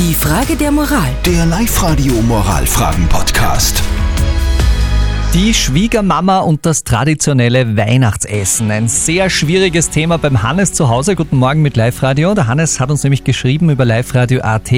Die Frage der Moral. Der Live-Radio Moralfragen-Podcast. Die Schwiegermama und das traditionelle Weihnachtsessen. Ein sehr schwieriges Thema beim Hannes zu Hause. Guten Morgen mit Live-Radio. Der Hannes hat uns nämlich geschrieben über Live-Radio.at,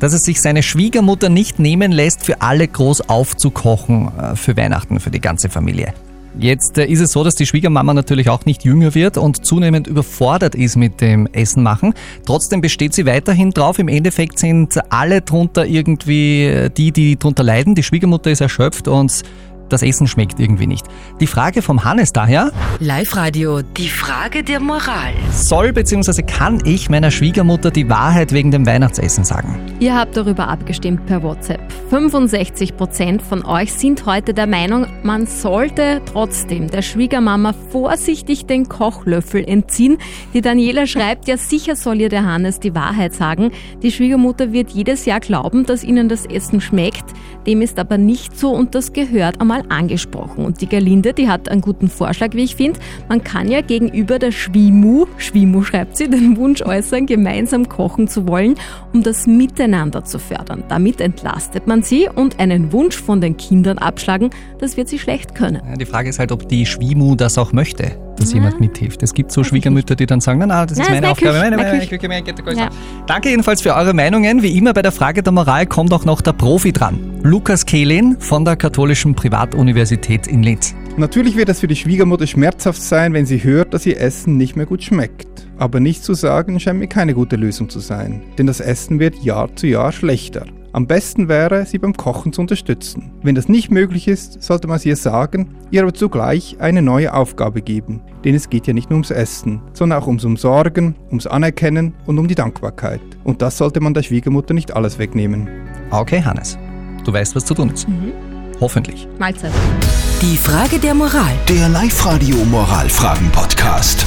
dass es sich seine Schwiegermutter nicht nehmen lässt, für alle groß aufzukochen äh, für Weihnachten, für die ganze Familie. Jetzt äh, ist es so, dass die Schwiegermama natürlich auch nicht jünger wird und zunehmend überfordert ist mit dem Essen machen. Trotzdem besteht sie weiterhin drauf. Im Endeffekt sind alle drunter irgendwie äh, die, die drunter leiden. Die Schwiegermutter ist erschöpft und das Essen schmeckt irgendwie nicht. Die Frage vom Hannes daher, Live-Radio. Die Frage der Moral. soll bzw. kann ich meiner Schwiegermutter die Wahrheit wegen dem Weihnachtsessen sagen? Ihr habt darüber abgestimmt per WhatsApp. 65% von euch sind heute der Meinung, man sollte trotzdem der Schwiegermama vorsichtig den Kochlöffel entziehen. Die Daniela schreibt, ja sicher soll ihr der Hannes die Wahrheit sagen. Die Schwiegermutter wird jedes Jahr glauben, dass ihnen das Essen schmeckt. Dem ist aber nicht so und das gehört einmal angesprochen. Und die Gerlinde, die hat einen guten Vorschlag, wie ich finde. Man kann ja gegenüber der Schwimu, Schwimu schreibt sie, den Wunsch äußern, gemeinsam kochen zu wollen, um das Miteinander zu fördern. Damit entlastet man sie und einen Wunsch von den Kindern abschlagen, das wird sie schlecht können. Ja, Die Frage ist halt, ob die Schwimu das auch möchte, dass jemand mithilft. Es gibt so Schwiegermütter, die dann sagen, na, na, das ist Nein, meine ist meine Aufgabe, meine, meine meine meine meine. Danke jedenfalls für eure Meinungen. Wie immer bei der Frage der Moral kommt auch noch der Profi dran. Lukas Kehlin von der Katholischen Privatuniversität in Linz. Natürlich wird es für die Schwiegermutter schmerzhaft sein, wenn sie hört, dass ihr Essen nicht mehr gut schmeckt. Aber nichts zu sagen scheint mir keine gute Lösung zu sein, denn das Essen wird Jahr zu Jahr schlechter. Am besten wäre, sie beim Kochen zu unterstützen. Wenn das nicht möglich ist, sollte man es ihr sagen, ihr aber zugleich eine neue Aufgabe geben. Denn es geht ja nicht nur ums Essen, sondern auch ums Umsorgen, ums Anerkennen und um die Dankbarkeit. Und das sollte man der Schwiegermutter nicht alles wegnehmen. Okay, Hannes, du weißt, was zu tun ist. Hoffentlich. Mahlzeit. Die Frage der Moral. Der Live-Radio Moralfragen-Podcast.